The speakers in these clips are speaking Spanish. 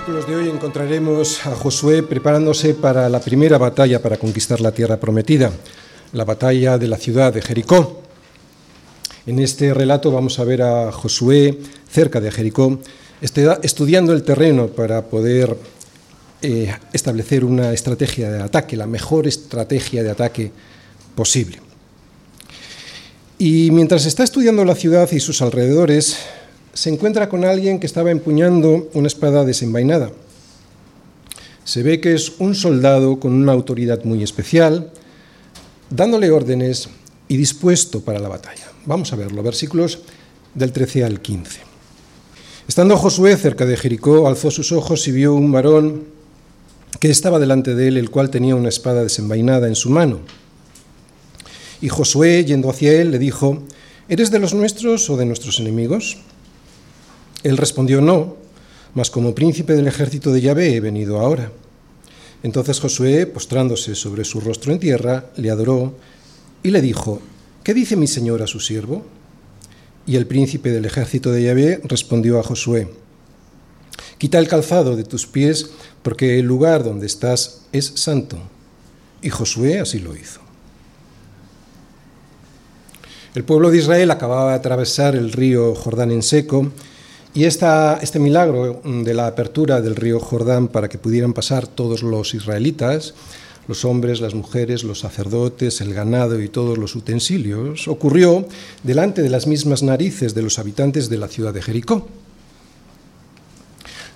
versículos de hoy encontraremos a Josué preparándose para la primera batalla para conquistar la tierra prometida, la batalla de la ciudad de Jericó. En este relato vamos a ver a Josué cerca de Jericó, estudiando el terreno para poder eh, establecer una estrategia de ataque, la mejor estrategia de ataque posible. Y mientras está estudiando la ciudad y sus alrededores, se encuentra con alguien que estaba empuñando una espada desenvainada. Se ve que es un soldado con una autoridad muy especial, dándole órdenes y dispuesto para la batalla. Vamos a verlo, versículos del 13 al 15. Estando Josué cerca de Jericó, alzó sus ojos y vio un varón que estaba delante de él, el cual tenía una espada desenvainada en su mano. Y Josué, yendo hacia él, le dijo, ¿Eres de los nuestros o de nuestros enemigos? Él respondió, no, mas como príncipe del ejército de Yahvé he venido ahora. Entonces Josué, postrándose sobre su rostro en tierra, le adoró y le dijo, ¿qué dice mi señor a su siervo? Y el príncipe del ejército de Yahvé respondió a Josué, quita el calzado de tus pies, porque el lugar donde estás es santo. Y Josué así lo hizo. El pueblo de Israel acababa de atravesar el río Jordán en seco, y este milagro de la apertura del río Jordán para que pudieran pasar todos los israelitas, los hombres, las mujeres, los sacerdotes, el ganado y todos los utensilios, ocurrió delante de las mismas narices de los habitantes de la ciudad de Jericó.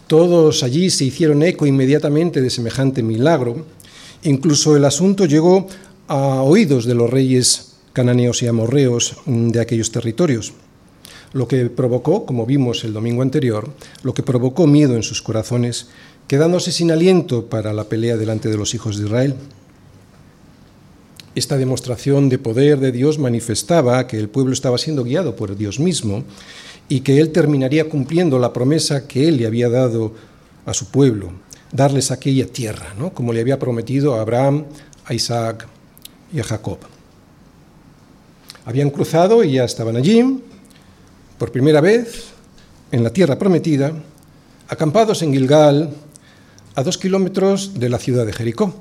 Todos allí se hicieron eco inmediatamente de semejante milagro, incluso el asunto llegó a oídos de los reyes cananeos y amorreos de aquellos territorios lo que provocó, como vimos el domingo anterior, lo que provocó miedo en sus corazones, quedándose sin aliento para la pelea delante de los hijos de Israel. Esta demostración de poder de Dios manifestaba que el pueblo estaba siendo guiado por Dios mismo y que Él terminaría cumpliendo la promesa que Él le había dado a su pueblo, darles aquella tierra, ¿no? como le había prometido a Abraham, a Isaac y a Jacob. Habían cruzado y ya estaban allí, por primera vez en la tierra prometida, acampados en Gilgal, a dos kilómetros de la ciudad de Jericó.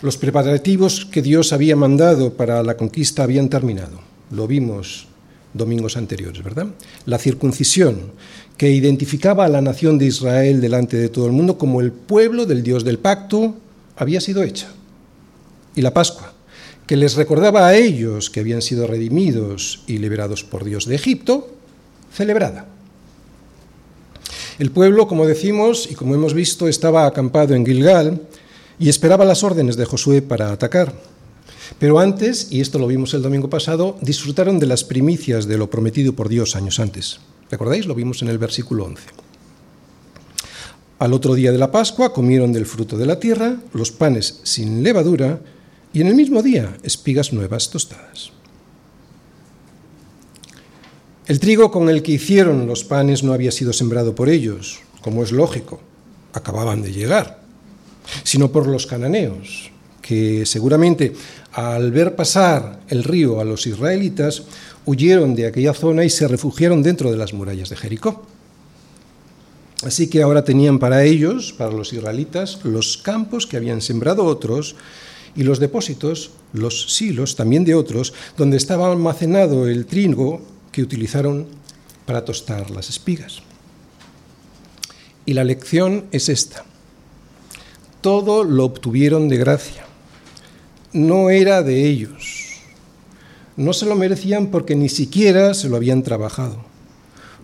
Los preparativos que Dios había mandado para la conquista habían terminado. Lo vimos domingos anteriores, ¿verdad? La circuncisión, que identificaba a la nación de Israel delante de todo el mundo como el pueblo del Dios del pacto, había sido hecha. Y la Pascua, que les recordaba a ellos que habían sido redimidos y liberados por Dios de Egipto, celebrada. El pueblo, como decimos y como hemos visto, estaba acampado en Gilgal y esperaba las órdenes de Josué para atacar. Pero antes, y esto lo vimos el domingo pasado, disfrutaron de las primicias de lo prometido por Dios años antes. ¿Recordáis? Lo vimos en el versículo 11. Al otro día de la Pascua comieron del fruto de la tierra, los panes sin levadura, y en el mismo día espigas nuevas tostadas. El trigo con el que hicieron los panes no había sido sembrado por ellos, como es lógico, acababan de llegar, sino por los cananeos, que seguramente al ver pasar el río a los israelitas, huyeron de aquella zona y se refugiaron dentro de las murallas de Jericó. Así que ahora tenían para ellos, para los israelitas, los campos que habían sembrado otros y los depósitos, los silos también de otros, donde estaba almacenado el trigo que utilizaron para tostar las espigas. Y la lección es esta. Todo lo obtuvieron de gracia. No era de ellos. No se lo merecían porque ni siquiera se lo habían trabajado.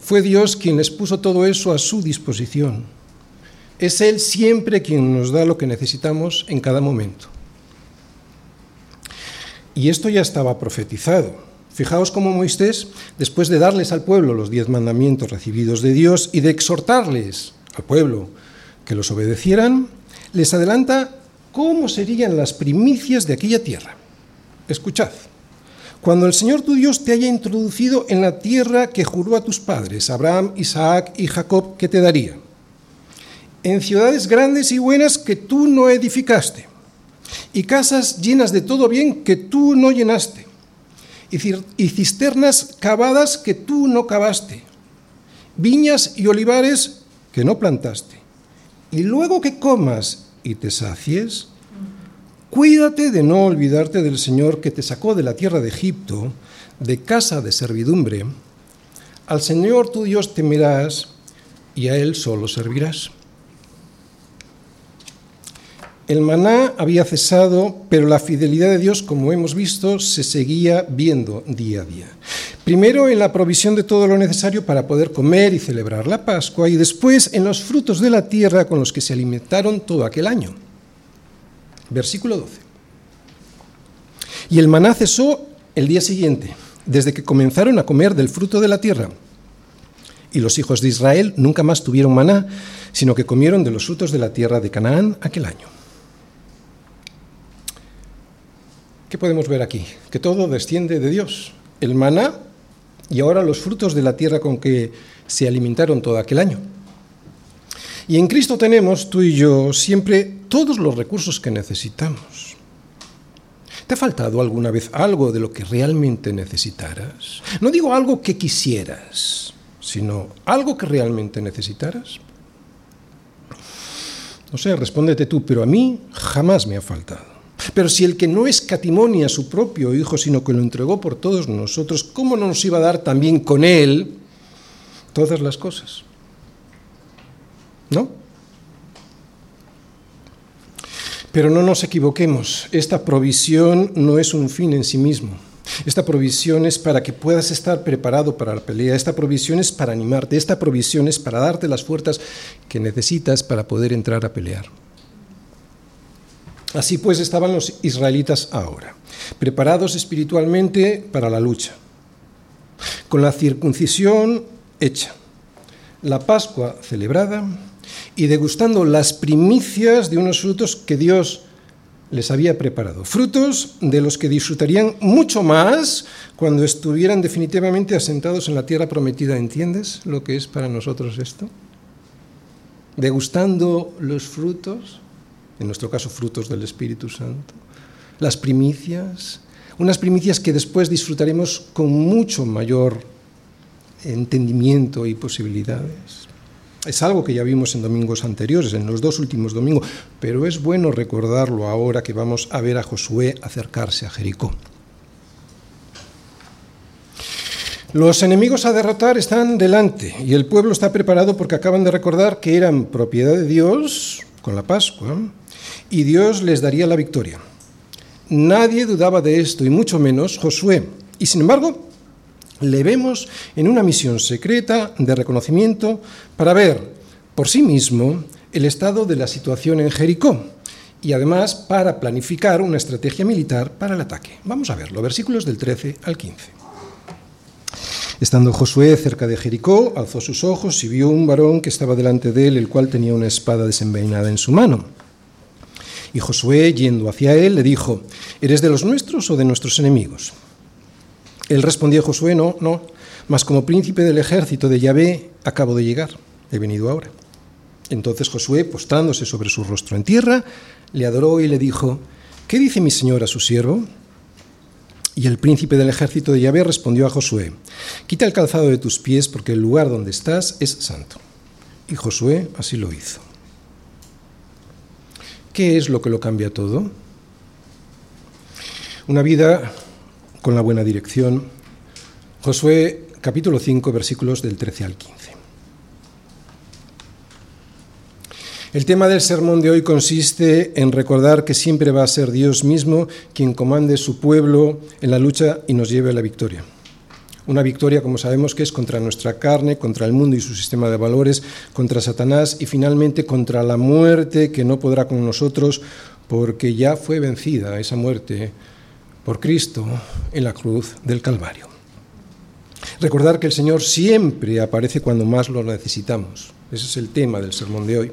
Fue Dios quien les puso todo eso a su disposición. Es Él siempre quien nos da lo que necesitamos en cada momento. Y esto ya estaba profetizado. Fijaos cómo Moisés, después de darles al pueblo los diez mandamientos recibidos de Dios y de exhortarles al pueblo que los obedecieran, les adelanta cómo serían las primicias de aquella tierra. Escuchad, cuando el Señor tu Dios te haya introducido en la tierra que juró a tus padres, Abraham, Isaac y Jacob, que te daría, en ciudades grandes y buenas que tú no edificaste, y casas llenas de todo bien que tú no llenaste, y cisternas cavadas que tú no cavaste, viñas y olivares que no plantaste, y luego que comas y te sacies, cuídate de no olvidarte del Señor que te sacó de la tierra de Egipto, de casa de servidumbre. Al Señor tu Dios temerás y a Él solo servirás. El maná había cesado, pero la fidelidad de Dios, como hemos visto, se seguía viendo día a día. Primero en la provisión de todo lo necesario para poder comer y celebrar la Pascua, y después en los frutos de la tierra con los que se alimentaron todo aquel año. Versículo 12. Y el maná cesó el día siguiente, desde que comenzaron a comer del fruto de la tierra. Y los hijos de Israel nunca más tuvieron maná, sino que comieron de los frutos de la tierra de Canaán aquel año. ¿Qué podemos ver aquí? Que todo desciende de Dios. El maná y ahora los frutos de la tierra con que se alimentaron todo aquel año. Y en Cristo tenemos, tú y yo, siempre todos los recursos que necesitamos. ¿Te ha faltado alguna vez algo de lo que realmente necesitaras? No digo algo que quisieras, sino algo que realmente necesitaras. No sé, respóndete tú, pero a mí jamás me ha faltado. Pero si el que no escatimonia a su propio Hijo, sino que lo entregó por todos nosotros, ¿cómo no nos iba a dar también con Él todas las cosas? ¿No? Pero no nos equivoquemos, esta provisión no es un fin en sí mismo. Esta provisión es para que puedas estar preparado para la pelea, esta provisión es para animarte, esta provisión es para darte las fuerzas que necesitas para poder entrar a pelear. Así pues estaban los israelitas ahora, preparados espiritualmente para la lucha, con la circuncisión hecha, la Pascua celebrada y degustando las primicias de unos frutos que Dios les había preparado. Frutos de los que disfrutarían mucho más cuando estuvieran definitivamente asentados en la tierra prometida. ¿Entiendes lo que es para nosotros esto? Degustando los frutos en nuestro caso frutos del Espíritu Santo, las primicias, unas primicias que después disfrutaremos con mucho mayor entendimiento y posibilidades. Es algo que ya vimos en domingos anteriores, en los dos últimos domingos, pero es bueno recordarlo ahora que vamos a ver a Josué acercarse a Jericó. Los enemigos a derrotar están delante y el pueblo está preparado porque acaban de recordar que eran propiedad de Dios con la Pascua y Dios les daría la victoria. Nadie dudaba de esto, y mucho menos Josué. Y sin embargo, le vemos en una misión secreta de reconocimiento para ver por sí mismo el estado de la situación en Jericó y además para planificar una estrategia militar para el ataque. Vamos a verlo, versículos del 13 al 15. Estando Josué cerca de Jericó, alzó sus ojos y vio un varón que estaba delante de él, el cual tenía una espada desenvainada en su mano. Y Josué, yendo hacia él, le dijo, ¿eres de los nuestros o de nuestros enemigos? Él respondió a Josué, no, no, mas como príncipe del ejército de Yahvé acabo de llegar, he venido ahora. Entonces Josué, postrándose sobre su rostro en tierra, le adoró y le dijo, ¿qué dice mi señor a su siervo? Y el príncipe del ejército de Yahvé respondió a Josué, quita el calzado de tus pies porque el lugar donde estás es santo. Y Josué así lo hizo. ¿Qué es lo que lo cambia todo? Una vida con la buena dirección. Josué capítulo 5 versículos del 13 al 15. El tema del sermón de hoy consiste en recordar que siempre va a ser Dios mismo quien comande su pueblo en la lucha y nos lleve a la victoria. Una victoria, como sabemos, que es contra nuestra carne, contra el mundo y su sistema de valores, contra Satanás y finalmente contra la muerte que no podrá con nosotros porque ya fue vencida esa muerte por Cristo en la cruz del Calvario. Recordar que el Señor siempre aparece cuando más lo necesitamos. Ese es el tema del sermón de hoy.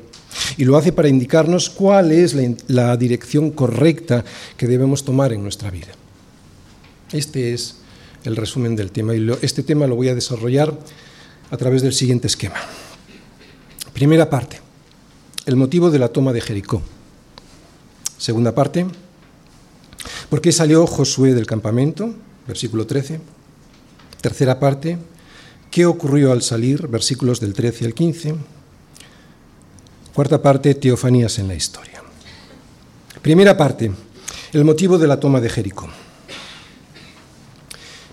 Y lo hace para indicarnos cuál es la, dirección correcta que debemos tomar en nuestra vida. Este es el resumen del tema. Y este tema lo voy a desarrollar a través del siguiente esquema. Primera parte, el motivo de la toma de Jericó. Segunda parte, ¿por qué salió Josué del campamento? Versículo 13. Tercera parte, ¿qué ocurrió al salir? Versículos del 13 al 15. Cuarta parte, teofanías en la historia. Primera parte, el motivo de la toma de Jericó.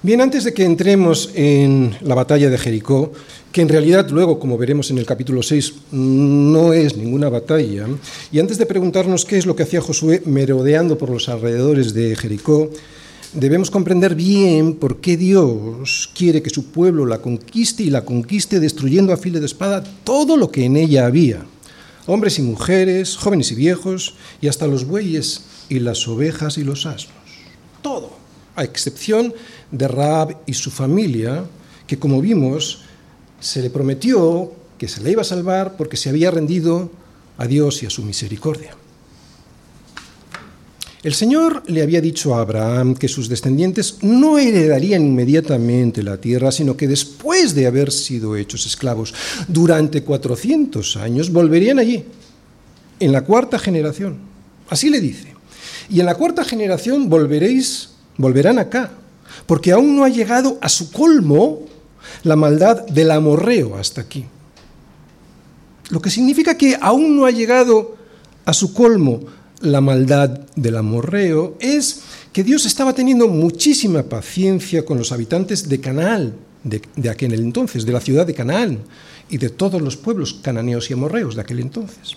Bien, antes de que entremos en la batalla de Jericó, que en realidad luego, como veremos en el capítulo 6, no es ninguna batalla, y antes de preguntarnos qué es lo que hacía Josué merodeando por los alrededores de Jericó, debemos comprender bien por qué Dios quiere que su pueblo la conquiste y la conquiste destruyendo a filo de espada todo lo que en ella había, hombres y mujeres, jóvenes y viejos, y hasta los bueyes y las ovejas y los asnos. Todo, a excepción de Raab y su familia, que como vimos, se le prometió que se le iba a salvar porque se había rendido a Dios y a su misericordia. El Señor le había dicho a Abraham que sus descendientes no heredarían inmediatamente la tierra, sino que después de haber sido hechos esclavos durante 400 años volverían allí, en la cuarta generación. Así le dice. Y en la cuarta generación volveréis, volverán acá, porque aún no ha llegado a su colmo la maldad del amorreo hasta aquí. Lo que significa que aún no ha llegado a su colmo la maldad del amorreo es que Dios estaba teniendo muchísima paciencia con los habitantes de Canaán, de, de, aquel entonces, de la ciudad de Canaán y de todos los pueblos cananeos y amorreos de aquel entonces.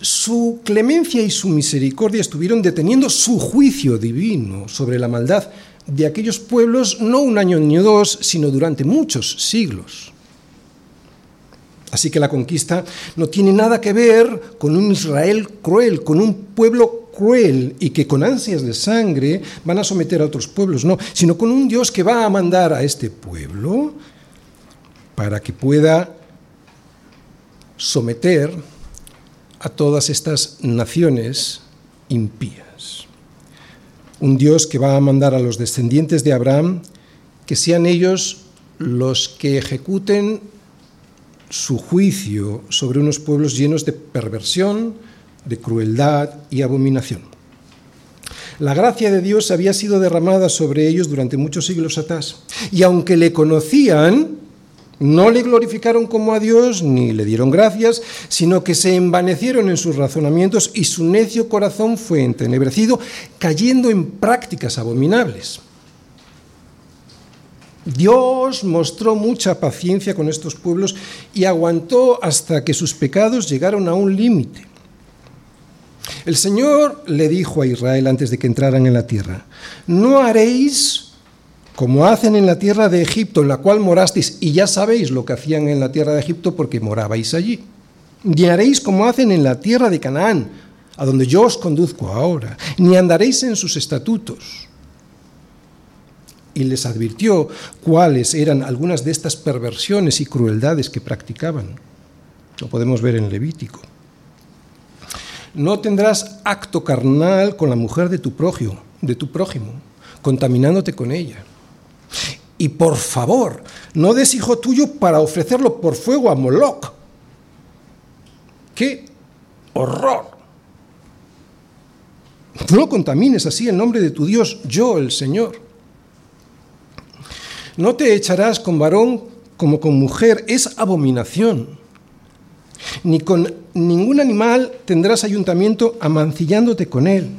Su clemencia y su misericordia estuvieron deteniendo su juicio divino sobre la maldad de aquellos pueblos no un año ni dos, sino durante muchos siglos. Así que la conquista no tiene nada que ver con un Israel cruel, con un pueblo cruel y que con ansias de sangre van a someter a otros pueblos, no, sino con un Dios que va a mandar a este pueblo para que pueda someter a todas estas naciones impías. Un Dios que va a mandar a los descendientes de Abraham que sean ellos los que ejecuten su juicio sobre unos pueblos llenos de perversión, de crueldad y abominación. La gracia de Dios había sido derramada sobre ellos durante muchos siglos atrás, y aunque le conocían, no le glorificaron como a Dios ni le dieron gracias, sino que se envanecieron en sus razonamientos y su necio corazón fue entenebrecido, cayendo en prácticas abominables. Dios mostró mucha paciencia con estos pueblos y aguantó hasta que sus pecados llegaron a un límite. El Señor le dijo a Israel antes de que entraran en la tierra, no haréis como hacen en la tierra de Egipto, en la cual morasteis, y ya sabéis lo que hacían en la tierra de Egipto porque morabais allí. Ni haréis como hacen en la tierra de Canaán, a donde yo os conduzco ahora, ni andaréis en sus estatutos y les advirtió cuáles eran algunas de estas perversiones y crueldades que practicaban. Lo podemos ver en Levítico. No tendrás acto carnal con la mujer de tu prójimo, de tu prójimo, contaminándote con ella. Y por favor, no des hijo tuyo para ofrecerlo por fuego a Moloch. ¡Qué horror! No contamines así el nombre de tu Dios, yo el Señor. No te echarás con varón como con mujer, es abominación. Ni con ningún animal tendrás ayuntamiento amancillándote con él.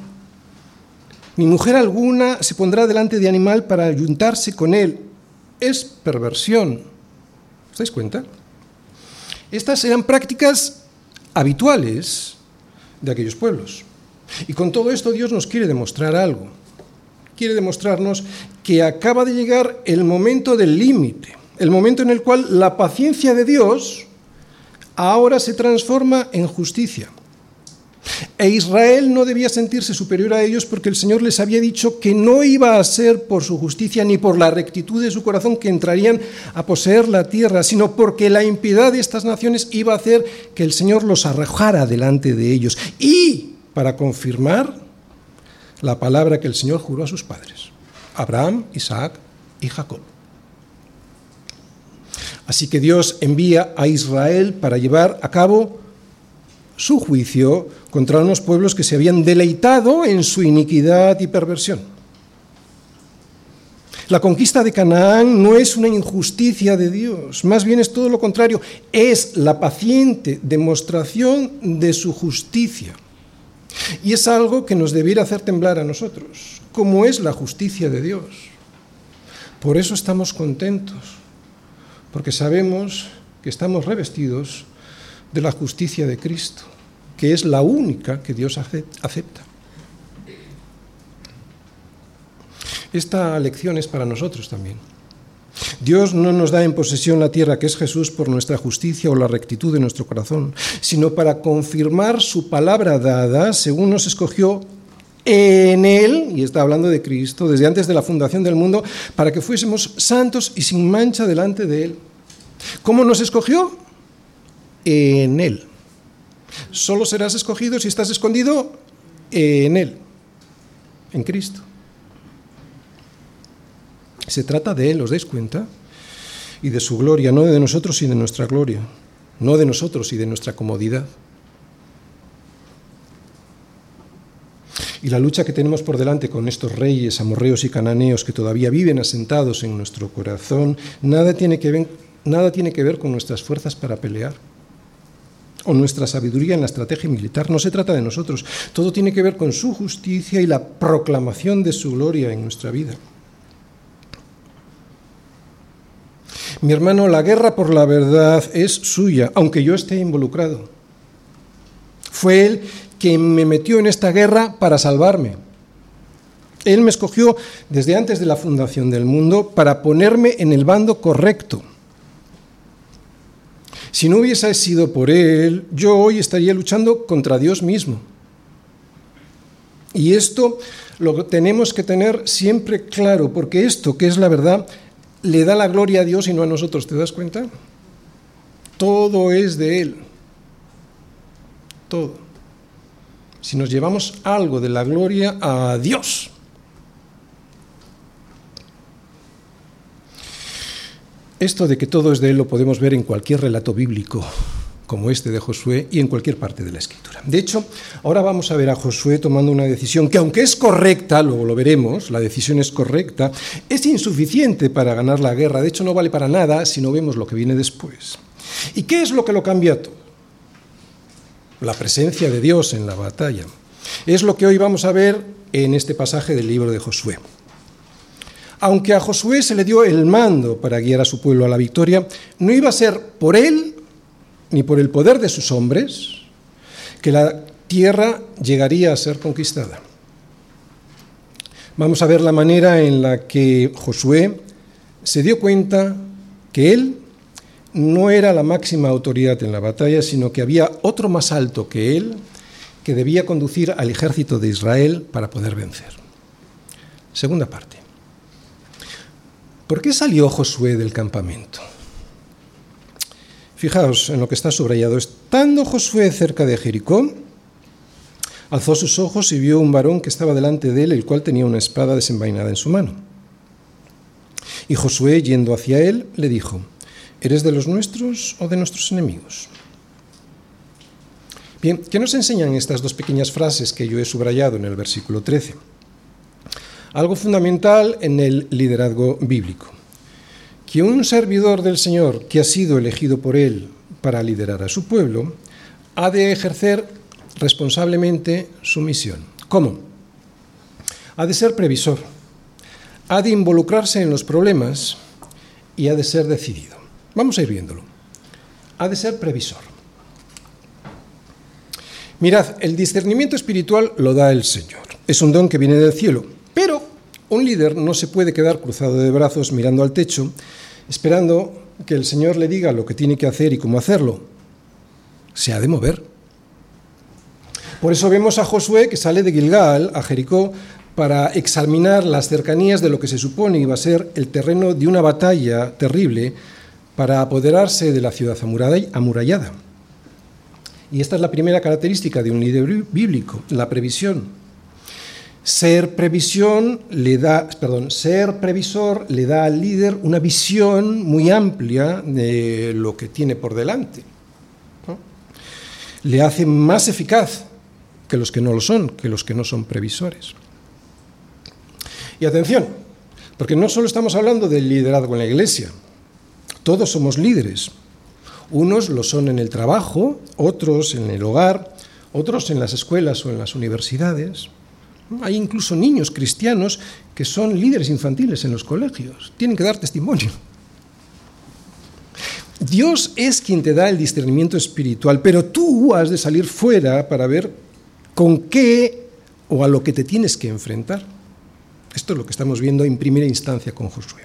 Ni mujer alguna se pondrá delante de animal para ayuntarse con él. Es perversión. ¿Os cuenta? Estas eran prácticas habituales de aquellos pueblos. Y con todo esto Dios nos quiere demostrar algo quiere demostrarnos que acaba de llegar el momento del límite, el momento en el cual la paciencia de Dios ahora se transforma en justicia. E Israel no debía sentirse superior a ellos porque el Señor les había dicho que no iba a ser por su justicia ni por la rectitud de su corazón que entrarían a poseer la tierra, sino porque la impiedad de estas naciones iba a hacer que el Señor los arrojara delante de ellos. Y para confirmar la palabra que el Señor juró a sus padres, Abraham, Isaac y Jacob. Así que Dios envía a Israel para llevar a cabo su juicio contra unos pueblos que se habían deleitado en su iniquidad y perversión. La conquista de Canaán no es una injusticia de Dios, más bien es todo lo contrario, es la paciente demostración de su justicia. Y es algo que nos debiera hacer temblar a nosotros, como es la justicia de Dios. Por eso estamos contentos, porque sabemos que estamos revestidos de la justicia de Cristo, que es la única que Dios acepta. Esta lección es para nosotros también. Dios no nos da en posesión la tierra que es Jesús por nuestra justicia o la rectitud de nuestro corazón, sino para confirmar su palabra dada según nos escogió en Él, y está hablando de Cristo, desde antes de la fundación del mundo, para que fuésemos santos y sin mancha delante de Él. ¿Cómo nos escogió? En Él. Solo serás escogido si estás escondido en Él, en Cristo. Se trata de Él, ¿os dais cuenta? Y de su gloria, no de nosotros y de nuestra gloria, no de nosotros y de nuestra comodidad. Y la lucha que tenemos por delante con estos reyes amorreos y cananeos que todavía viven asentados en nuestro corazón, nada tiene que ver, nada tiene que ver con nuestras fuerzas para pelear o nuestra sabiduría en la estrategia militar. No se trata de nosotros. Todo tiene que ver con su justicia y la proclamación de su gloria en nuestra vida. Mi hermano, la guerra por la verdad es suya, aunque yo esté involucrado. Fue él quien me metió en esta guerra para salvarme. Él me escogió desde antes de la fundación del mundo para ponerme en el bando correcto. Si no hubiese sido por Él, yo hoy estaría luchando contra Dios mismo. Y esto lo tenemos que tener siempre claro, porque esto, que es la verdad, le da la gloria a Dios y no a nosotros, ¿te das cuenta? Todo es de Él. Todo. Si nos llevamos algo de la gloria a Dios. Esto de que todo es de Él lo podemos ver en cualquier relato bíblico como este de Josué y en cualquier parte de la escritura. De hecho, ahora vamos a ver a Josué tomando una decisión que aunque es correcta, luego lo veremos, la decisión es correcta, es insuficiente para ganar la guerra, de hecho no vale para nada si no vemos lo que viene después. ¿Y qué es lo que lo cambia todo? La presencia de Dios en la batalla. Es lo que hoy vamos a ver en este pasaje del libro de Josué. Aunque a Josué se le dio el mando para guiar a su pueblo a la victoria, no iba a ser por él ni por el poder de sus hombres, que la tierra llegaría a ser conquistada. Vamos a ver la manera en la que Josué se dio cuenta que él no era la máxima autoridad en la batalla, sino que había otro más alto que él que debía conducir al ejército de Israel para poder vencer. Segunda parte. ¿Por qué salió Josué del campamento? Fijaos en lo que está subrayado. Estando Josué cerca de Jericó, alzó sus ojos y vio un varón que estaba delante de él, el cual tenía una espada desenvainada en su mano. Y Josué, yendo hacia él, le dijo, ¿eres de los nuestros o de nuestros enemigos? Bien, ¿qué nos enseñan estas dos pequeñas frases que yo he subrayado en el versículo 13? Algo fundamental en el liderazgo bíblico que un servidor del Señor que ha sido elegido por Él para liderar a su pueblo, ha de ejercer responsablemente su misión. ¿Cómo? Ha de ser previsor, ha de involucrarse en los problemas y ha de ser decidido. Vamos a ir viéndolo. Ha de ser previsor. Mirad, el discernimiento espiritual lo da el Señor. Es un don que viene del cielo. Pero un líder no se puede quedar cruzado de brazos mirando al techo esperando que el Señor le diga lo que tiene que hacer y cómo hacerlo. Se ha de mover. Por eso vemos a Josué que sale de Gilgal a Jericó para examinar las cercanías de lo que se supone iba a ser el terreno de una batalla terrible para apoderarse de la ciudad amurallada. Y esta es la primera característica de un líder bíblico, la previsión. Ser previsión le da, perdón, ser previsor le da al líder una visión muy amplia de lo que tiene por delante. Le hace más eficaz que los que no lo son, que los que no son previsores. Y atención, Porque no solo estamos hablando del liderazgo en la iglesia, todos somos líderes. Unos lo son en el trabajo, otros en el hogar, otros en las escuelas o en las universidades. Hay incluso niños cristianos que son líderes infantiles en los colegios. Tienen que dar testimonio. Dios es quien te da el discernimiento espiritual, pero tú has de salir fuera para ver con qué o a lo que te tienes que enfrentar. Esto es lo que estamos viendo en primera instancia con Josué.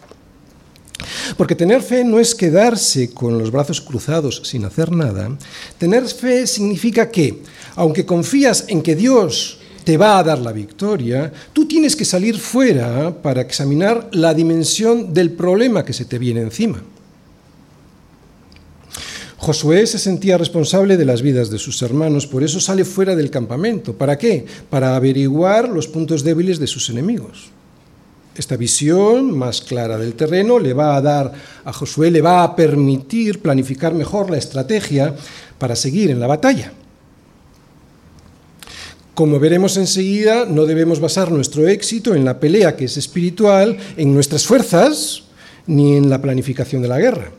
Porque tener fe no es quedarse con los brazos cruzados sin hacer nada. Tener fe significa que, aunque confías en que Dios te va a dar la victoria, tú tienes que salir fuera para examinar la dimensión del problema que se te viene encima. Josué se sentía responsable de las vidas de sus hermanos, por eso sale fuera del campamento. ¿Para qué? Para averiguar los puntos débiles de sus enemigos. Esta visión más clara del terreno le va a dar a Josué, le va a permitir planificar mejor la estrategia para seguir en la batalla. Como veremos enseguida, no debemos basar nuestro éxito en la pelea que es espiritual, en nuestras fuerzas, ni en la planificación de la guerra.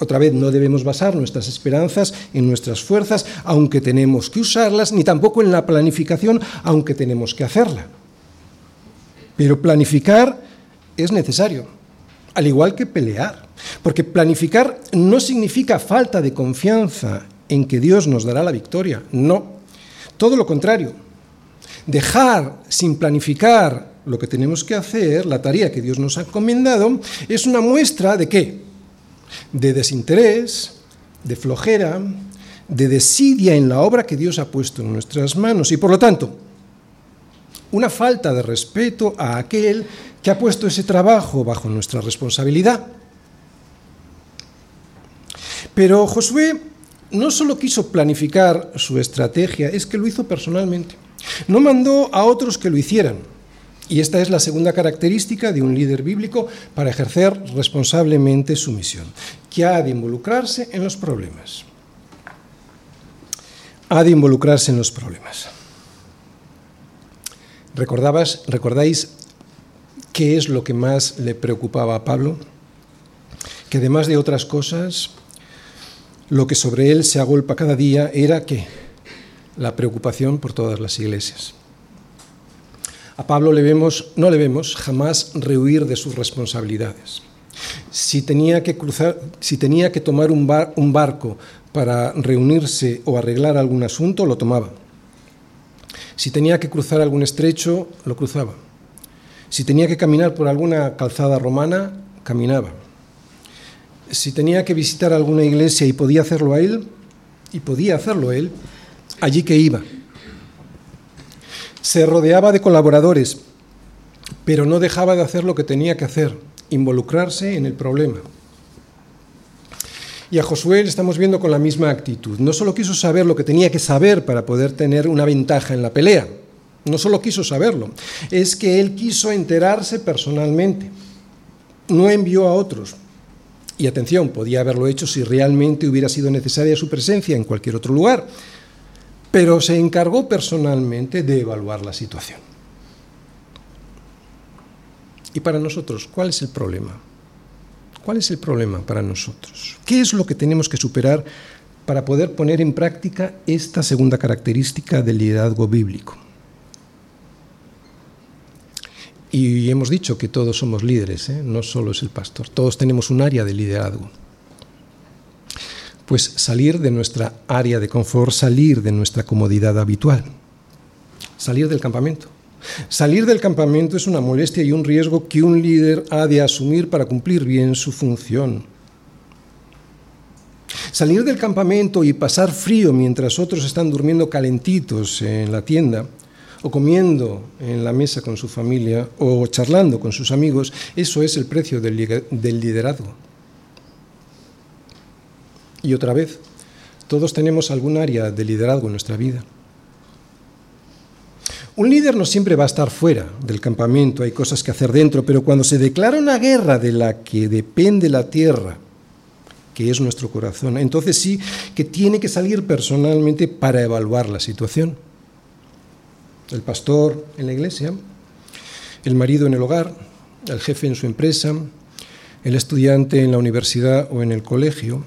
Otra vez, no debemos basar nuestras esperanzas en nuestras fuerzas, aunque tenemos que usarlas, ni tampoco en la planificación, aunque tenemos que hacerla. Pero planificar es necesario, al igual que pelear, porque planificar no significa falta de confianza en que Dios nos dará la victoria, no, todo lo contrario. Dejar sin planificar lo que tenemos que hacer, la tarea que Dios nos ha encomendado, es una muestra de qué? de desinterés, de flojera, de desidia en la obra que Dios ha puesto en nuestras manos y por lo tanto una falta de respeto a aquel que ha puesto ese trabajo bajo nuestra responsabilidad. Pero Josué no solo quiso planificar su estrategia, es que lo hizo personalmente. No mandó a otros que lo hicieran. Y esta es la segunda característica de un líder bíblico para ejercer responsablemente su misión, que ha de involucrarse en los problemas. Ha de involucrarse en los problemas. ¿Recordabas, ¿Recordáis qué es lo que más le preocupaba a Pablo? Que además de otras cosas, lo que sobre él se agolpa cada día era que la preocupación por todas las iglesias. A Pablo le vemos, no le vemos jamás rehuir de sus responsabilidades. Si tenía que, cruzar, si tenía que tomar un, un barco para reunirse o arreglar algún asunto, lo tomaba. Si tenía que cruzar algún estrecho, lo cruzaba. Si tenía que caminar por alguna calzada romana, caminaba. Si tenía que visitar alguna iglesia y podía hacerlo a él, y podía hacerlo él, allí que iba se rodeaba de colaboradores, pero no dejaba de hacer lo que tenía que hacer, involucrarse en el problema. Y a Josué le estamos viendo con la misma actitud. No solo quiso saber lo que tenía que saber para poder tener una ventaja en la pelea, no solo quiso saberlo, es que él quiso enterarse personalmente. No envió a otros. Y atención, podía haberlo hecho si realmente hubiera sido necesaria su presencia en cualquier otro lugar pero se encargó personalmente de evaluar la situación. Y para nosotros, ¿cuál es el problema? ¿Cuál es el problema para nosotros? ¿Qué es lo que tenemos que superar para poder poner en práctica esta segunda característica del liderazgo bíblico? Y hemos dicho que todos somos líderes, ¿eh? no solo es el pastor, todos tenemos un área de liderazgo pues salir de nuestra área de confort, salir de nuestra comodidad habitual, salir del campamento. Salir del campamento es una molestia y un riesgo que un líder ha de asumir para cumplir bien su función. Salir del campamento y pasar frío mientras otros están durmiendo calentitos en la tienda, o comiendo en la mesa con su familia, o charlando con sus amigos, eso es el precio del liderazgo. Y otra vez, todos tenemos algún área de liderazgo en nuestra vida. Un líder no siempre va a estar fuera del campamento, hay cosas que hacer dentro, pero cuando se declara una guerra de la que depende la tierra, que es nuestro corazón, entonces sí que tiene que salir personalmente para evaluar la situación. El pastor en la iglesia, el marido en el hogar, el jefe en su empresa, el estudiante en la universidad o en el colegio.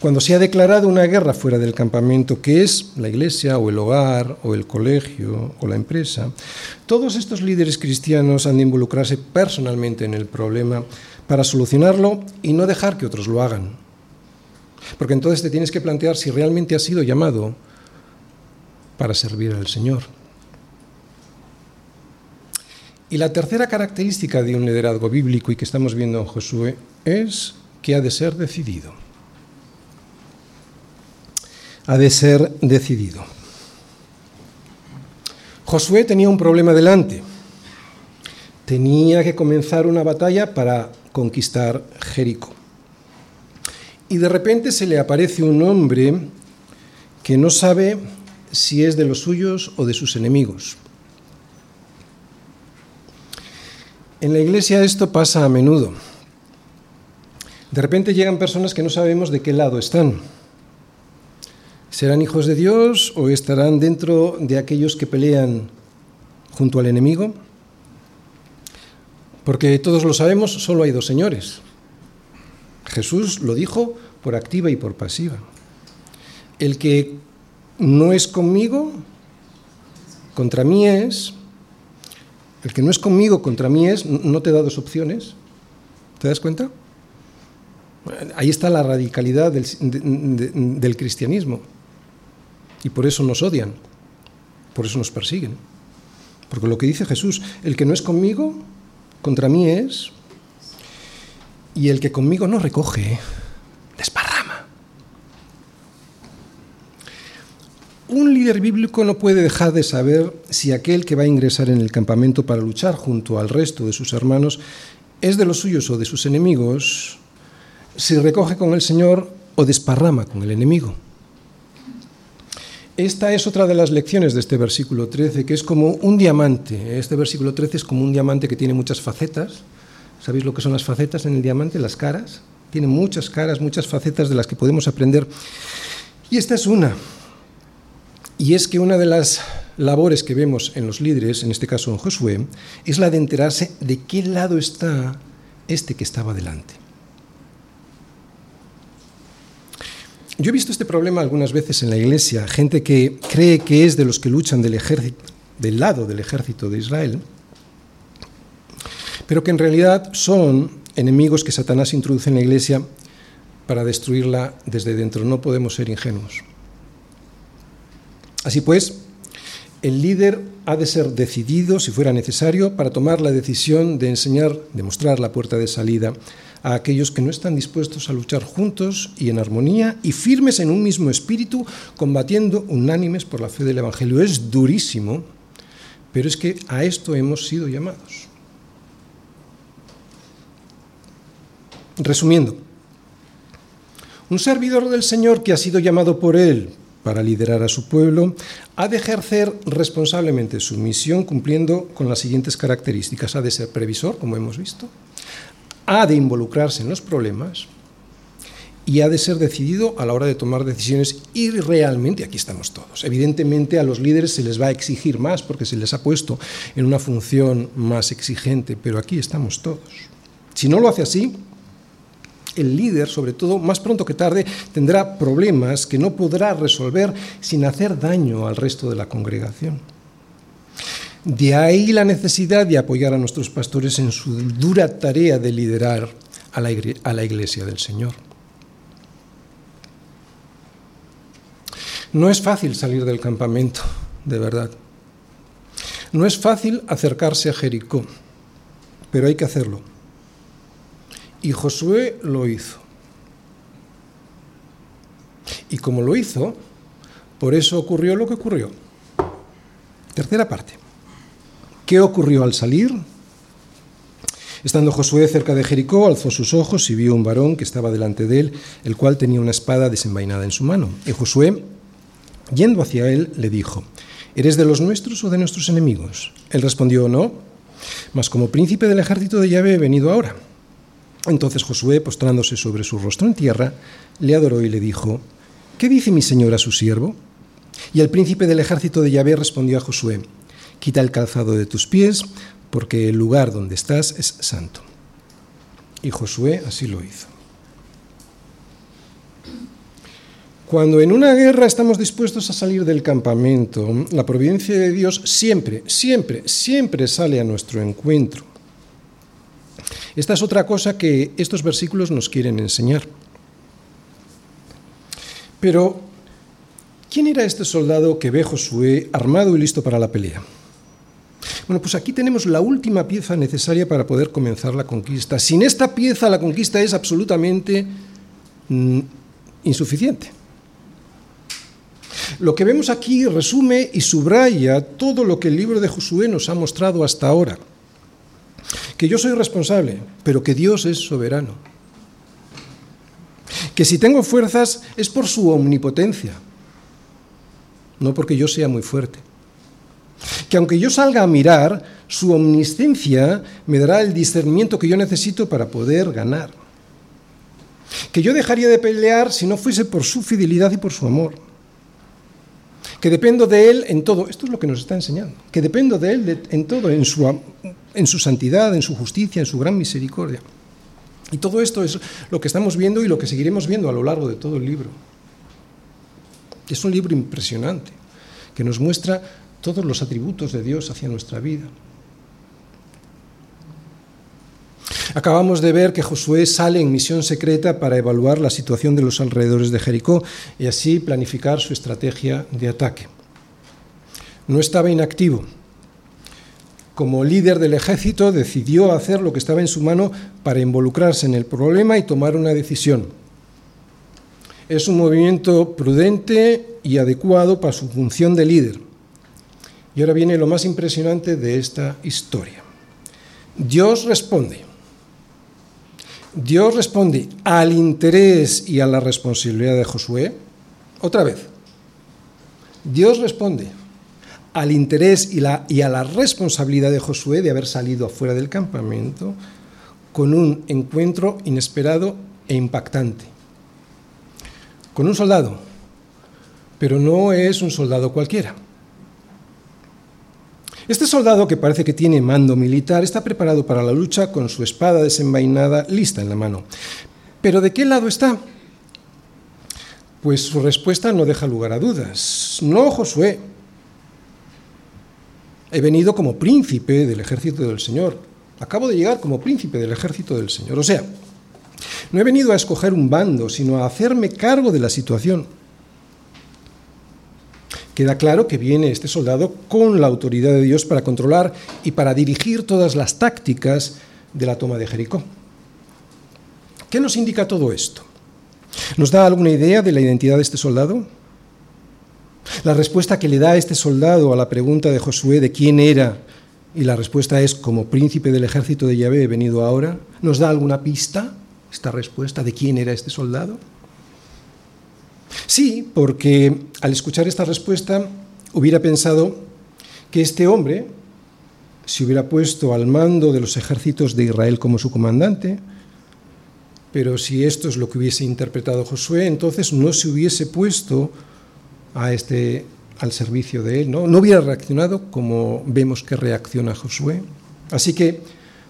Cuando se ha declarado una guerra fuera del campamento, que es la iglesia o el hogar o el colegio o la empresa, todos estos líderes cristianos han de involucrarse personalmente en el problema para solucionarlo y no dejar que otros lo hagan. Porque entonces te tienes que plantear si realmente has sido llamado para servir al Señor. Y la tercera característica de un liderazgo bíblico y que estamos viendo en Josué es que ha de ser decidido. Ha de ser decidido. Josué tenía un problema delante. Tenía que comenzar una batalla para conquistar Jericó. Y de repente se le aparece un hombre que no sabe si es de los suyos o de sus enemigos. En la iglesia esto pasa a menudo. De repente llegan personas que no sabemos de qué lado están. ¿Serán hijos de Dios o estarán dentro de aquellos que pelean junto al enemigo? Porque todos lo sabemos, solo hay dos señores. Jesús lo dijo por activa y por pasiva. El que no es conmigo, contra mí es, el que no es conmigo, contra mí es, no te da dos opciones. ¿Te das cuenta? Ahí está la radicalidad del, del cristianismo. Y por eso nos odian, por eso nos persiguen. Porque lo que dice Jesús, el que no es conmigo, contra mí es, y el que conmigo no recoge, Un líder bíblico no puede dejar de saber si aquel que va a ingresar en el campamento para luchar junto al resto de sus hermanos es de los suyos o de sus enemigos, si recoge con el Señor o desparrama con el enemigo. Esta es otra de las lecciones de este versículo 13, que es como un diamante. Este versículo 13 es como un diamante que tiene muchas facetas. ¿Sabéis lo que son las facetas en el diamante? Las caras. Tiene muchas caras, muchas facetas de las que podemos aprender. Y esta es una. Y es que una de las labores que vemos en los líderes, en este caso en Josué, es la de enterarse de qué lado está este que estaba delante. Yo he visto este problema algunas veces en la iglesia, gente que cree que es de los que luchan del, del lado del ejército de Israel, pero que en realidad son enemigos que Satanás introduce en la iglesia para destruirla desde dentro. No podemos ser ingenuos. Así pues, el líder ha de ser decidido, si fuera necesario, para tomar la decisión de enseñar, de mostrar la puerta de salida a aquellos que no están dispuestos a luchar juntos y en armonía y firmes en un mismo espíritu, combatiendo unánimes por la fe del Evangelio. Es durísimo, pero es que a esto hemos sido llamados. Resumiendo, un servidor del Señor que ha sido llamado por Él para liderar a su pueblo, ha de ejercer responsablemente su misión cumpliendo con las siguientes características. Ha de ser previsor, como hemos visto, ha de involucrarse en los problemas y ha de ser decidido a la hora de tomar decisiones y realmente aquí estamos todos. Evidentemente a los líderes se les va a exigir más porque se les ha puesto en una función más exigente, pero aquí estamos todos. Si no lo hace así, el líder, sobre todo, más pronto que tarde, tendrá problemas que no podrá resolver sin hacer daño al resto de la congregación. De ahí la necesidad de apoyar a nuestros pastores en su dura tarea de liderar a la, iglesia del Señor. No es fácil salir del campamento, de verdad. No es fácil acercarse a Jericó, pero hay que hacerlo. Y Josué lo hizo. Y como lo hizo, por eso ocurrió lo que ocurrió. Tercera parte. ¿Qué ocurrió al salir? Estando Josué cerca de Jericó, alzó sus ojos y vio un varón que estaba delante de él, el cual tenía una espada desenvainada en su mano. Y Josué, yendo hacia él, le dijo, ¿Eres de los nuestros o de nuestros enemigos? Él respondió, no, mas como príncipe del ejército de Yahvé he venido ahora. Entonces Josué, postrándose sobre su rostro en tierra, le adoró y le dijo, ¿qué dice mi señor a su siervo? Y el príncipe del ejército de Yahvé respondió a Josué, quita el calzado de tus pies, porque el lugar donde estás es santo. Y Josué así lo hizo. Cuando en una guerra estamos dispuestos a salir del campamento, la providencia de Dios siempre, siempre, siempre sale a nuestro encuentro. Esta es otra cosa que estos versículos nos quieren enseñar. Pero, ¿quién era este soldado que ve Josué armado y listo para la pelea? Bueno, pues aquí tenemos la última pieza necesaria para poder comenzar la conquista. Sin esta pieza la conquista es absolutamente mm, insuficiente. Lo que vemos aquí resume y subraya todo lo que el libro de Josué nos ha mostrado hasta ahora. Que yo soy responsable, pero que Dios es soberano. Que si tengo fuerzas es por su omnipotencia, no porque yo sea muy fuerte. Que aunque yo salga a mirar, su omnisciencia me dará el discernimiento que yo necesito para poder ganar. Que yo dejaría de pelear si no fuese por su fidelidad y por su amor que dependo de Él en todo. Esto es lo que nos está enseñando, que dependo de Él en todo, en su, en su santidad, en su justicia, en su gran misericordia. Y todo esto es lo que estamos viendo y lo que seguiremos viendo a lo largo de todo el libro. Es un libro impresionante, que nos muestra todos los atributos de Dios hacia nuestra vida. Acabamos de ver que Josué sale en misión secreta para evaluar la situación de los alrededores de Jericó y así planificar su estrategia de ataque. No estaba inactivo. Como líder del ejército decidió hacer lo que estaba en su mano para involucrarse en el problema y tomar una decisión. Es un movimiento prudente y adecuado para su función de líder. Y ahora viene lo más impresionante de esta historia. Dios responde. Dios responde al interés y a la responsabilidad de Josué. Otra vez, Dios responde al interés y, a la responsabilidad de Josué de haber salido afuera del campamento con un encuentro inesperado e impactante. Con un soldado, pero no es un soldado cualquiera. Este soldado, que parece que tiene mando militar, está preparado para la lucha con su espada desenvainada lista en la mano. ¿Pero de qué lado está? Pues su respuesta no deja lugar a dudas. No, Josué. He venido como príncipe del ejército del Señor. Acabo de llegar como príncipe del ejército del Señor. O sea, no he venido a escoger un bando, sino a hacerme cargo de la situación. Queda claro que viene este soldado con la autoridad de Dios para controlar y para dirigir todas las tácticas de la toma de Jericó. ¿Qué nos indica todo esto? ¿Nos da alguna idea de la identidad de este soldado? La respuesta que le da este soldado a la pregunta de Josué de quién era, y la respuesta es como príncipe del ejército de Yahvé venido ahora, ¿nos da alguna pista esta respuesta de quién era este soldado? Sí, porque al escuchar esta respuesta hubiera pensado que este hombre se hubiera puesto al mando de los ejércitos de Israel como su comandante, pero si esto es lo que hubiese interpretado Josué, entonces no se hubiese puesto a este, al servicio de él, ¿no? no hubiera reaccionado como vemos que reacciona Josué. Así que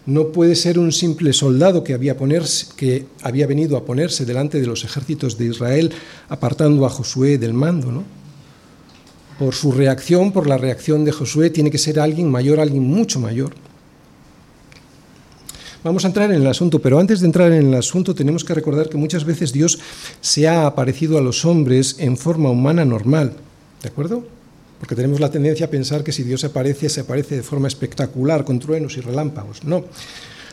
no puede ser un simple soldado que había, que había venido a ponerse delante de los ejércitos de Israel, apartando a Josué del mando. ¿no? Por su reacción, por la reacción de Josué, tiene que ser alguien mayor, alguien mucho mayor. Vamos a entrar en el asunto, pero antes de entrar en el asunto tenemos que recordar que muchas veces Dios se ha aparecido a los hombres en forma humana normal. ¿De acuerdo? Porque tenemos la tendencia a pensar que si Dios aparece, se aparece de forma espectacular, con truenos y relámpagos. No.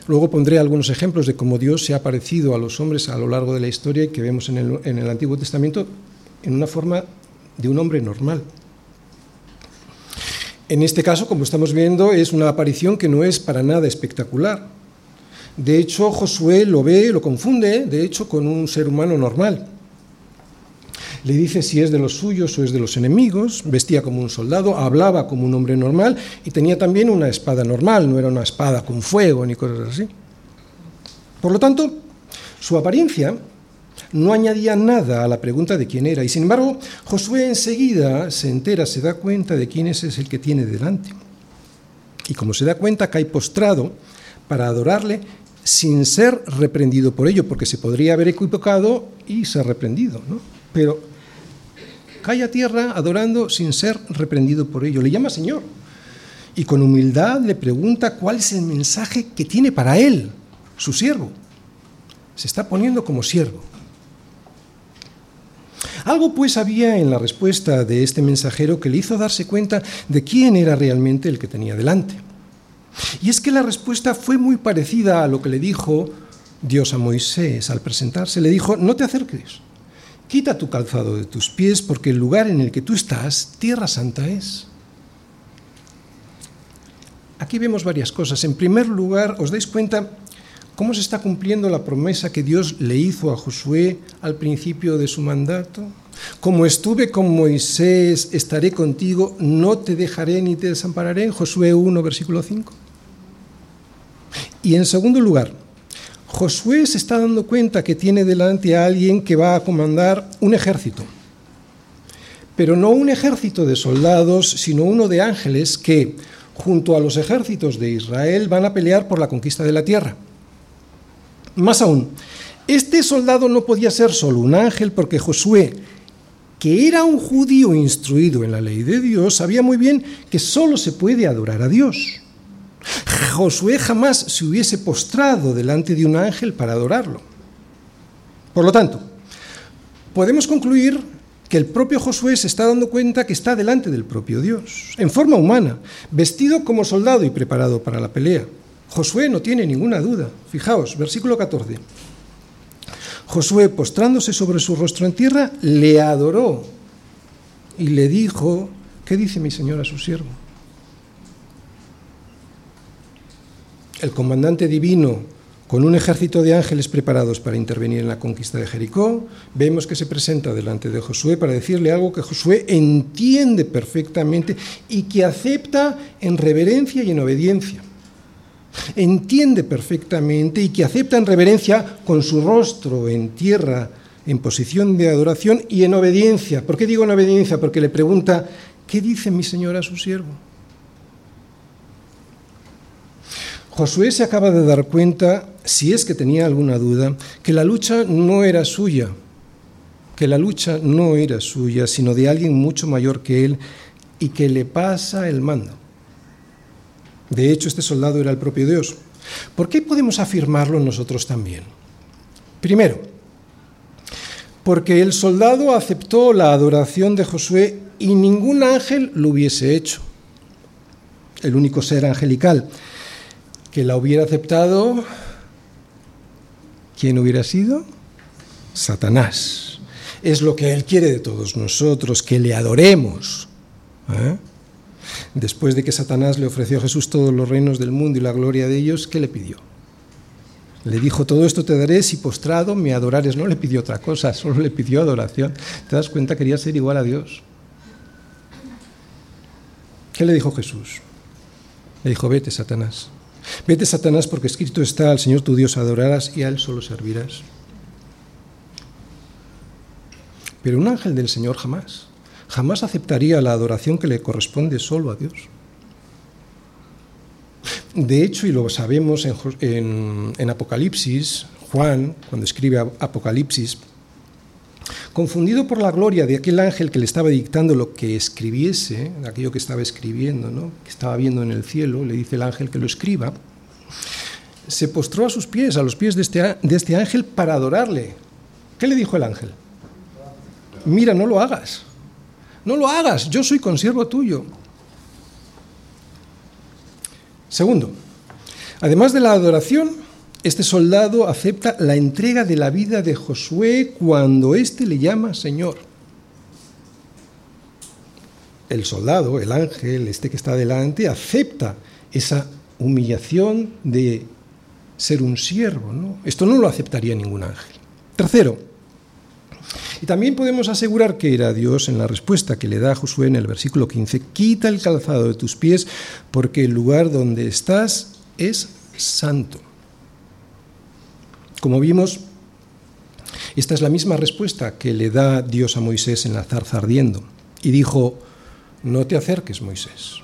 Luego pondré algunos ejemplos de cómo Dios se ha aparecido a los hombres a lo largo de la historia y que vemos en el, en el Antiguo Testamento en una forma de un hombre normal. En este caso, como estamos viendo, es una aparición que no es para nada espectacular. De hecho, Josué lo ve, lo confunde, de hecho, con un ser humano normal le dice si es de los suyos o es de los enemigos, vestía como un soldado, hablaba como un hombre normal y tenía también una espada normal, no era una espada con fuego ni cosas así. Por lo tanto, su apariencia no añadía nada a la pregunta de quién era, y sin embargo, Josué enseguida se entera, se da cuenta de quién es el que tiene delante. y como se da cuenta cae postrado para adorarle sin ser reprendido por ello, porque se podría haber equivocado y ser reprendido, ¿no? Pero cae a tierra adorando sin ser reprendido por ello. Le llama Señor y con humildad le pregunta cuál es el mensaje que tiene para él, su siervo. Se está poniendo como siervo. Algo pues había en la respuesta de este mensajero que le hizo darse cuenta de quién era realmente el que tenía delante. Y es que la respuesta fue muy parecida a lo que le dijo Dios a Moisés al presentarse. Le dijo, no te acerques, quita tu calzado de tus pies porque el lugar en el que tú estás, tierra santa es. Aquí vemos varias cosas. En primer lugar, ¿os dais cuenta cómo se está cumpliendo la promesa que Dios le hizo a Josué al principio de su mandato? Como estuve con Moisés, estaré contigo, no te dejaré ni te desampararé, Josué 1, versículo 5. Y en segundo lugar, Josué se está dando cuenta que tiene delante a alguien que va a comandar un ejército, pero no un ejército de soldados, sino uno de ángeles que, junto a los ejércitos de Israel, van a pelear por la conquista de la tierra. Más aún, este soldado no podía ser solo un ángel porque Josué, que era un judío instruido en la ley de Dios, sabía muy bien que solo se puede adorar a Dios. Josué jamás se hubiese postrado delante de un ángel para adorarlo. Por lo tanto, podemos concluir que el propio Josué se está dando cuenta que está delante del propio Dios, en forma humana, vestido como soldado y preparado para la pelea. Josué no tiene ninguna duda. Fijaos, versículo 14. Josué, postrándose sobre su rostro en tierra, le adoró y le dijo, ¿qué dice mi señor a su siervo? El comandante divino, con un ejército de ángeles preparados para intervenir en la conquista de Jericó, vemos que se presenta delante de Josué para decirle algo que Josué entiende perfectamente y que acepta en reverencia y en obediencia entiende perfectamente y que acepta en reverencia con su rostro en tierra, en posición de adoración y en obediencia. ¿Por qué digo en obediencia? Porque le pregunta, ¿qué dice mi Señor a su siervo? Josué se acaba de dar cuenta, si es que tenía alguna duda, que la lucha no era suya, que la lucha no era suya, sino de alguien mucho mayor que él y que le pasa el mando. De hecho, este soldado era el propio Dios. ¿Por qué podemos afirmarlo nosotros también? Primero, porque el soldado aceptó la adoración de Josué y ningún ángel lo hubiese hecho. El único ser angelical que la hubiera aceptado, ¿quién hubiera sido? Satanás. Es lo que él quiere de todos nosotros, que le adoremos. ¿eh? Después de que Satanás le ofreció a Jesús todos los reinos del mundo y la gloria de ellos, ¿qué le pidió? Le dijo, todo esto te daré si postrado me adorares. No le pidió otra cosa, solo le pidió adoración. ¿Te das cuenta? Quería ser igual a Dios. ¿Qué le dijo Jesús? Le dijo, vete, Satanás. Vete, Satanás, porque escrito está, al Señor tu Dios adorarás y a Él solo servirás. Pero un ángel del Señor jamás jamás aceptaría la adoración que le corresponde solo a Dios. De hecho, y lo sabemos en, Apocalipsis, Juan, cuando escribe Apocalipsis, confundido por la gloria de aquel ángel que le estaba dictando lo que escribiese, aquello que estaba escribiendo, que estaba viendo en el cielo, le dice el ángel que lo escriba, se postró a sus pies, a los pies de este, de este ángel, para adorarle. ¿Qué le dijo el ángel? Mira, no lo hagas. No lo hagas, yo soy consiervo tuyo. Segundo, además de la adoración, este soldado acepta la entrega de la vida de Josué cuando éste le llama Señor. El soldado, el ángel, este que está delante, acepta esa humillación de ser un siervo. Esto no lo aceptaría ningún ángel. Tercero, y también podemos asegurar que era Dios en la respuesta que le da a Josué en el versículo 15, quita el calzado de tus pies porque el lugar donde estás es santo. Como vimos, esta es la misma respuesta que le da Dios a Moisés en la zarza ardiendo. Y dijo, no te acerques, Moisés.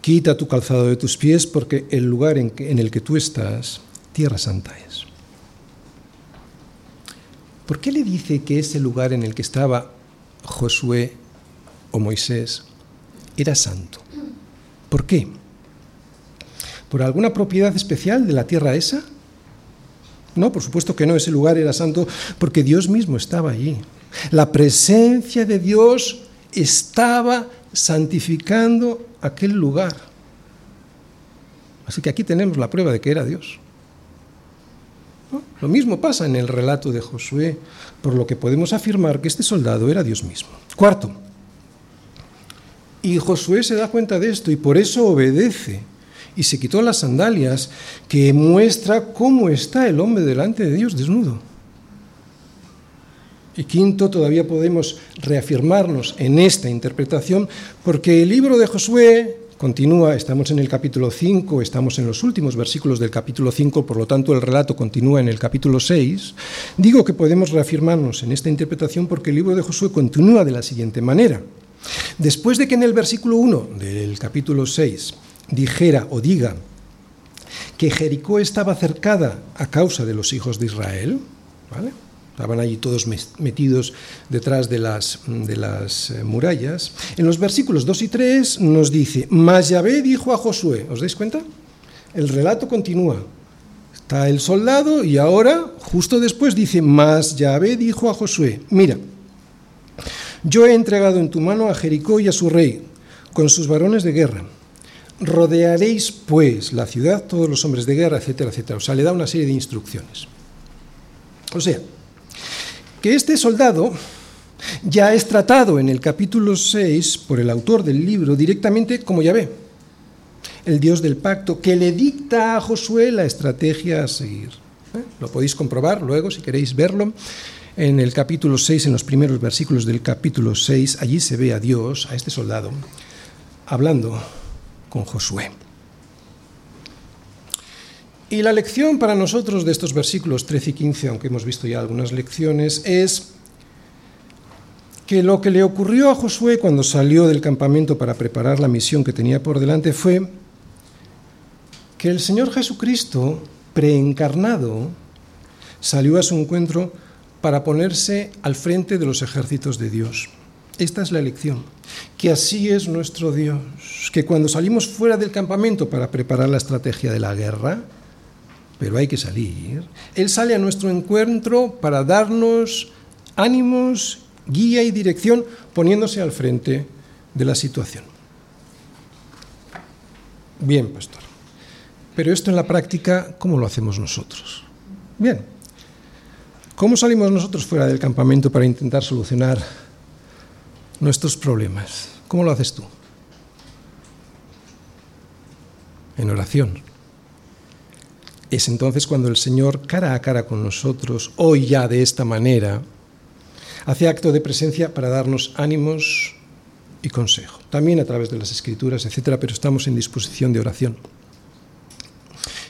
quita tu calzado de tus pies porque el lugar en, en el que tú estás, tierra santa es. ¿Por qué le dice que ese lugar en el que estaba Josué o Moisés era santo? ¿Por qué? ¿Por alguna propiedad especial de la tierra esa? No, por supuesto que no, ese lugar era santo porque Dios mismo estaba allí. La presencia de Dios estaba santificando aquel lugar. Así que aquí tenemos la prueba de que era Dios. Lo mismo pasa en el relato de Josué, por lo que podemos afirmar que este soldado era Dios mismo. Cuarto, y Josué se da cuenta de esto y por eso obedece y se quitó las sandalias, que muestra cómo está el hombre delante de Dios desnudo. Y quinto, todavía podemos reafirmarnos en esta interpretación, porque el libro de Josué continúa, estamos en el capítulo 5, estamos en los últimos versículos del capítulo 5, por lo tanto el relato continúa en el capítulo 6. Digo que podemos reafirmarnos en esta interpretación porque el libro de Josué continúa de la siguiente manera. Después de que en el versículo 1 del capítulo 6 dijera o diga que Jericó estaba cercada a causa de los hijos de Israel, estaban allí todos metidos detrás de las, de las eh, murallas. En los versículos 2 y 3 nos dice, mas Yahvé dijo a Josué, ¿os dais cuenta? El relato continúa. Está el soldado y ahora, justo después, dice, mas Yahvé dijo a Josué, mira, yo he entregado en tu mano a Jericó y a su rey, con sus varones de guerra. Rodearéis, pues, la ciudad, todos los hombres de guerra, etcétera, etcétera. O sea, le da una serie de instrucciones. O sea, que este soldado ya es tratado en el capítulo 6 por el autor del libro directamente como Yahvé, el Dios del pacto, que le dicta a Josué la estrategia a seguir. ¿Eh? Lo podéis comprobar luego si queréis verlo. En el capítulo 6, en los primeros versículos del capítulo 6, allí se ve a Dios, a este soldado, hablando con Josué. Y la lección para nosotros de estos versículos 13 y 15, aunque hemos visto ya algunas lecciones, es que lo que le ocurrió a Josué cuando salió del campamento para preparar la misión que tenía por delante fue que el Señor Jesucristo, preencarnado, salió a su encuentro para ponerse al frente de los ejércitos de Dios. Esta es la elección, que así es nuestro Dios, que cuando salimos fuera del campamento para preparar la estrategia de la guerra, pero hay que salir. Él sale a nuestro encuentro para darnos ánimos, guía y dirección, poniéndose al frente de la situación. Bien, pastor. Pero esto en la práctica, ¿cómo lo hacemos nosotros? Bien. ¿Cómo salimos nosotros fuera del campamento para intentar solucionar nuestros problemas? ¿Cómo lo haces tú? En oración. Es entonces cuando el Señor, cara a cara con nosotros, hoy ya de esta manera, hace acto de presencia para darnos ánimos y consejo. También a través de las escrituras, etcétera, pero estamos en disposición de oración.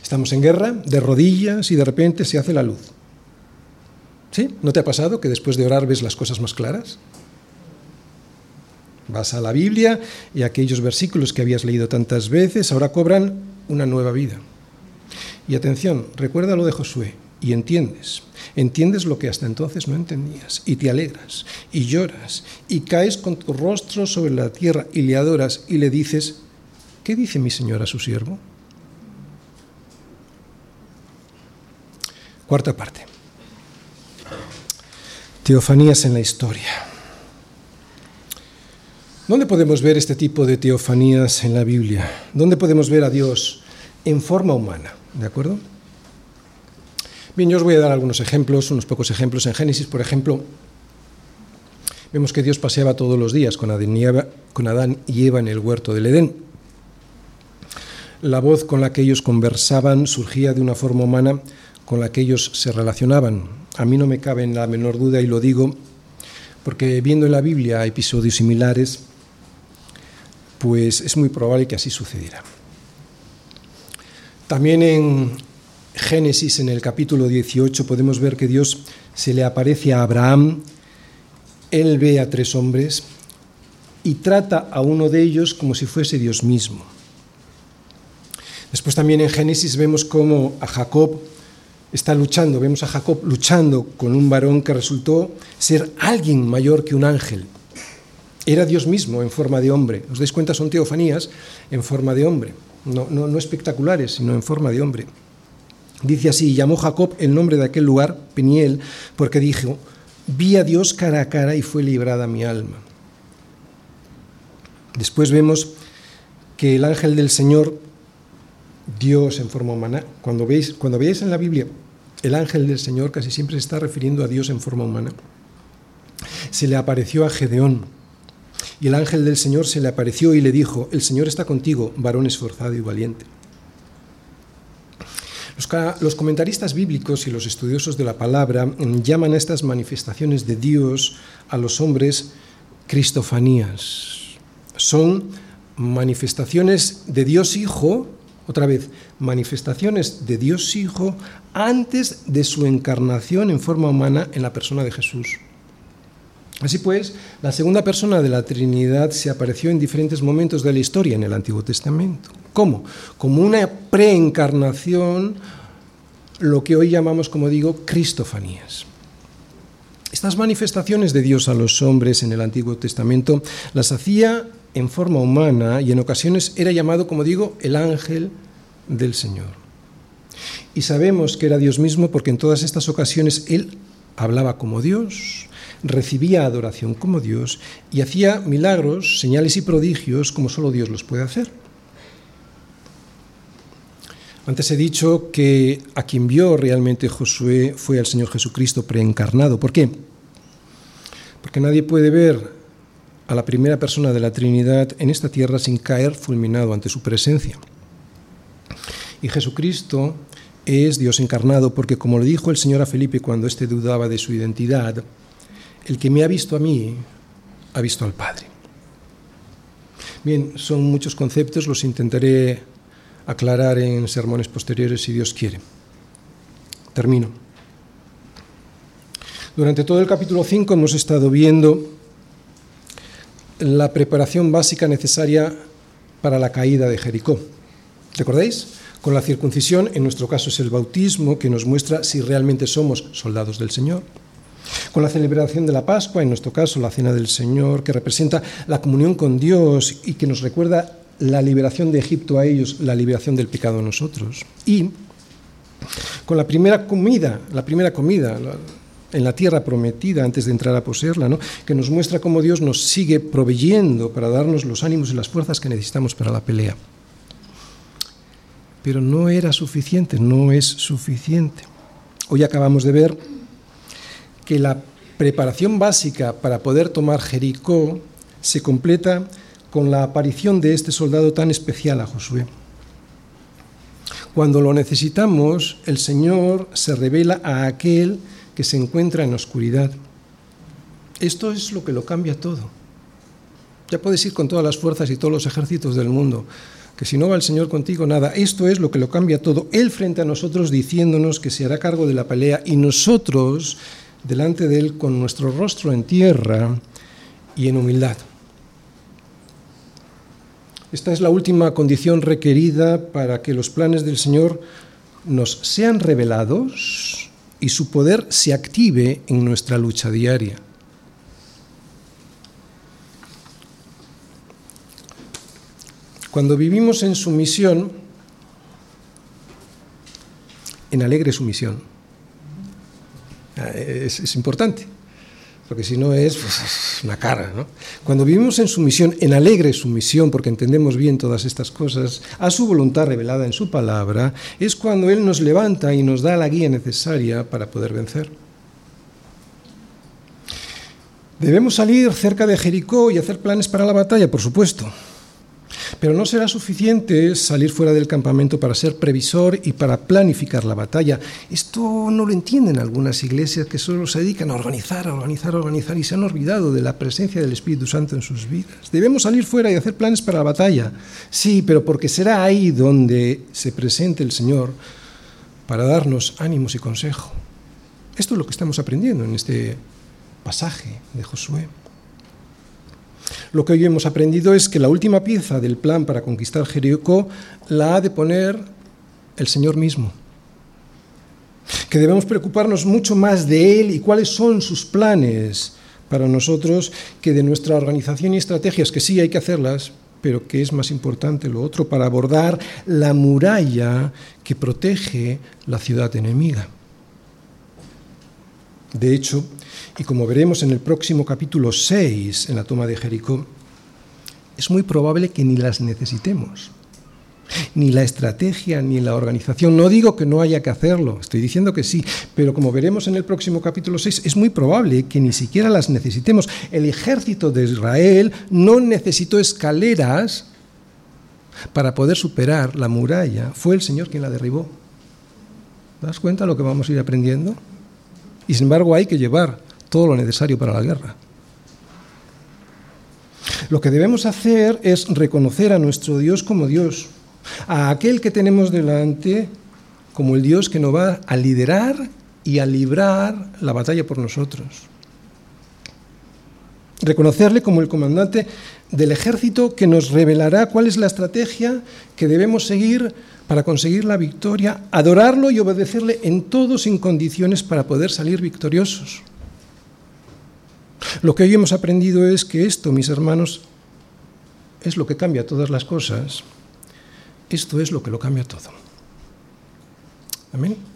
Estamos en guerra, de rodillas y de repente se hace la luz. ¿Sí? ¿No te ha pasado que después de orar ves las cosas más claras? Vas a la Biblia y aquellos versículos que habías leído tantas veces ahora cobran una nueva vida. Y atención, recuerda lo de Josué y entiendes. Entiendes lo que hasta entonces no entendías y te alegras y lloras y caes con tu rostro sobre la tierra y le adoras y le dices, ¿qué dice mi Señor a su siervo? Cuarta parte. Teofanías en la historia. ¿Dónde podemos ver este tipo de teofanías en la Biblia? ¿Dónde podemos ver a Dios en forma humana? ¿De acuerdo? Bien, yo os voy a dar algunos ejemplos, unos pocos ejemplos. En Génesis, por ejemplo, vemos que Dios paseaba todos los días con Adán y Eva, en el huerto del Edén. La voz con la que ellos conversaban surgía de una forma humana con la que ellos se relacionaban. A mí no me cabe en la menor duda y lo digo porque viendo en la Biblia episodios similares, pues es muy probable que así sucediera. También en Génesis, en el capítulo 18, podemos ver que Dios se le aparece a Abraham, él ve a tres hombres y trata a uno de ellos como si fuese Dios mismo. Después también en Génesis vemos cómo a Jacob está luchando, vemos a Jacob luchando con un varón que resultó ser alguien mayor que un ángel. Era Dios mismo en forma de hombre. ¿Os dais cuenta? Son teofanías en forma de hombre. No, no, no espectaculares, sino en forma de hombre. Dice así, llamó Jacob el nombre de aquel lugar, Peniel, porque dijo, vi a Dios cara a cara y fue librada mi alma. Después vemos que el ángel del Señor, Dios en forma humana, cuando veis, cuando veáis en la Biblia el ángel del Señor casi siempre se está refiriendo a Dios en forma humana. Se le apareció a Gedeón y el ángel del Señor se le apareció y le dijo, el Señor está contigo, varón esforzado y valiente. Los, comentaristas bíblicos y los estudiosos de la palabra llaman a estas manifestaciones de Dios a los hombres cristofanías. Son manifestaciones de Dios Hijo, otra vez, manifestaciones de Dios Hijo antes de su encarnación en forma humana en la persona de Jesús. Así pues, la segunda persona de la Trinidad se apareció en diferentes momentos de la historia en el Antiguo Testamento. ¿Cómo? Como una preencarnación, lo que hoy llamamos, como digo, cristofanías. Estas manifestaciones de Dios a los hombres en el Antiguo Testamento las hacía en forma humana y en ocasiones era llamado, como digo, el ángel del Señor. Y sabemos que era Dios mismo porque en todas estas ocasiones Él hablaba como Dios, recibía adoración como Dios y hacía milagros, señales y prodigios como solo Dios los puede hacer. Antes he dicho que a quien vio realmente Josué fue al Señor Jesucristo preencarnado. ¿Por qué? Porque nadie puede ver a la primera persona de la Trinidad en esta tierra sin caer fulminado ante su presencia. Y Jesucristo es Dios encarnado porque, como le dijo el Señor a Felipe cuando éste dudaba de su identidad, el que me ha visto a mí, ha visto al Padre. Bien, son muchos conceptos, los intentaré aclarar en sermones posteriores si Dios quiere. Termino. Durante todo el capítulo 5 hemos estado viendo la preparación básica necesaria para la caída de Jericó. ¿Recordáis? Con la circuncisión, en nuestro caso es el bautismo, que nos muestra si realmente somos soldados del Señor. Con la celebración de la Pascua, en nuestro caso la Cena del Señor, que representa la comunión con Dios y que nos recuerda la liberación de Egipto a ellos, la liberación del pecado a nosotros. Y con la primera comida, la primera comida en la tierra prometida antes de entrar a poseerla, ¿no? que nos muestra cómo Dios nos sigue proveyendo para darnos los ánimos y las fuerzas que necesitamos para la pelea. Pero no era suficiente, no es suficiente. Hoy acabamos de ver que la preparación básica para poder tomar Jericó se completa con la aparición de este soldado tan especial a Josué. Cuando lo necesitamos, el Señor se revela a aquel que se encuentra en oscuridad. Esto es lo que lo cambia todo. Ya puedes ir con todas las fuerzas y todos los ejércitos del mundo, que si no va el Señor contigo, nada. Esto es lo que lo cambia todo. Él frente a nosotros diciéndonos que se hará cargo de la pelea y nosotros delante de Él con nuestro rostro en tierra y en humildad. Esta es la última condición requerida para que los planes del Señor nos sean revelados y su poder se active en nuestra lucha diaria. Cuando vivimos en sumisión, en alegre sumisión, eh, es, importante porque si no es pues, una cara. ¿no? Cuando vivimos en sumisión, en alegre sumisión, porque entendemos bien todas estas cosas, a su voluntad revelada en su palabra, es cuando Él nos levanta y nos da la guía necesaria para poder vencer. Debemos salir cerca de Jericó y hacer planes para la batalla, por supuesto. Pero no será suficiente salir fuera del campamento para ser previsor y para planificar la batalla. Esto no lo entienden algunas iglesias que solo se dedican a organizar, a organizar, a organizar y se han olvidado de la presencia del Espíritu Santo en sus vidas. Debemos salir fuera y hacer planes para la batalla. Sí, pero porque será ahí donde se presente el Señor para darnos ánimos y consejo. Esto es lo que estamos aprendiendo en este pasaje de Josué. Lo que hoy hemos aprendido es que la última pieza del plan para conquistar Jericó la ha de poner el Señor mismo. Que debemos preocuparnos mucho más de Él y cuáles son sus planes para nosotros que de nuestra organización y estrategias, que sí hay que hacerlas, pero que es más importante lo otro para abordar la muralla que protege la ciudad enemiga. De hecho, y como veremos en el próximo capítulo 6, en la toma de Jericó, es muy probable que ni las necesitemos, ni la estrategia, ni la organización. No digo que no haya que hacerlo, estoy diciendo que sí, pero como veremos en el próximo capítulo 6, es muy probable que ni siquiera las necesitemos. El ejército de Israel no necesitó escaleras para poder superar la muralla, fue el Señor quien la derribó. ¿Te das cuenta de lo que vamos a ir aprendiendo? Y sin embargo hay que llevar todo lo necesario para la guerra. Lo que debemos hacer es reconocer a nuestro Dios como Dios, a aquel que tenemos delante como el Dios que nos va a liderar y a librar la batalla por nosotros. Reconocerle como el comandante del ejército que nos revelará cuál es la estrategia que debemos seguir para conseguir la victoria, adorarlo y obedecerle en todo sin condiciones para poder salir victoriosos. Lo que hoy hemos aprendido es que esto, mis hermanos, es lo que cambia todas las cosas. Esto es lo que lo cambia todo. Amén.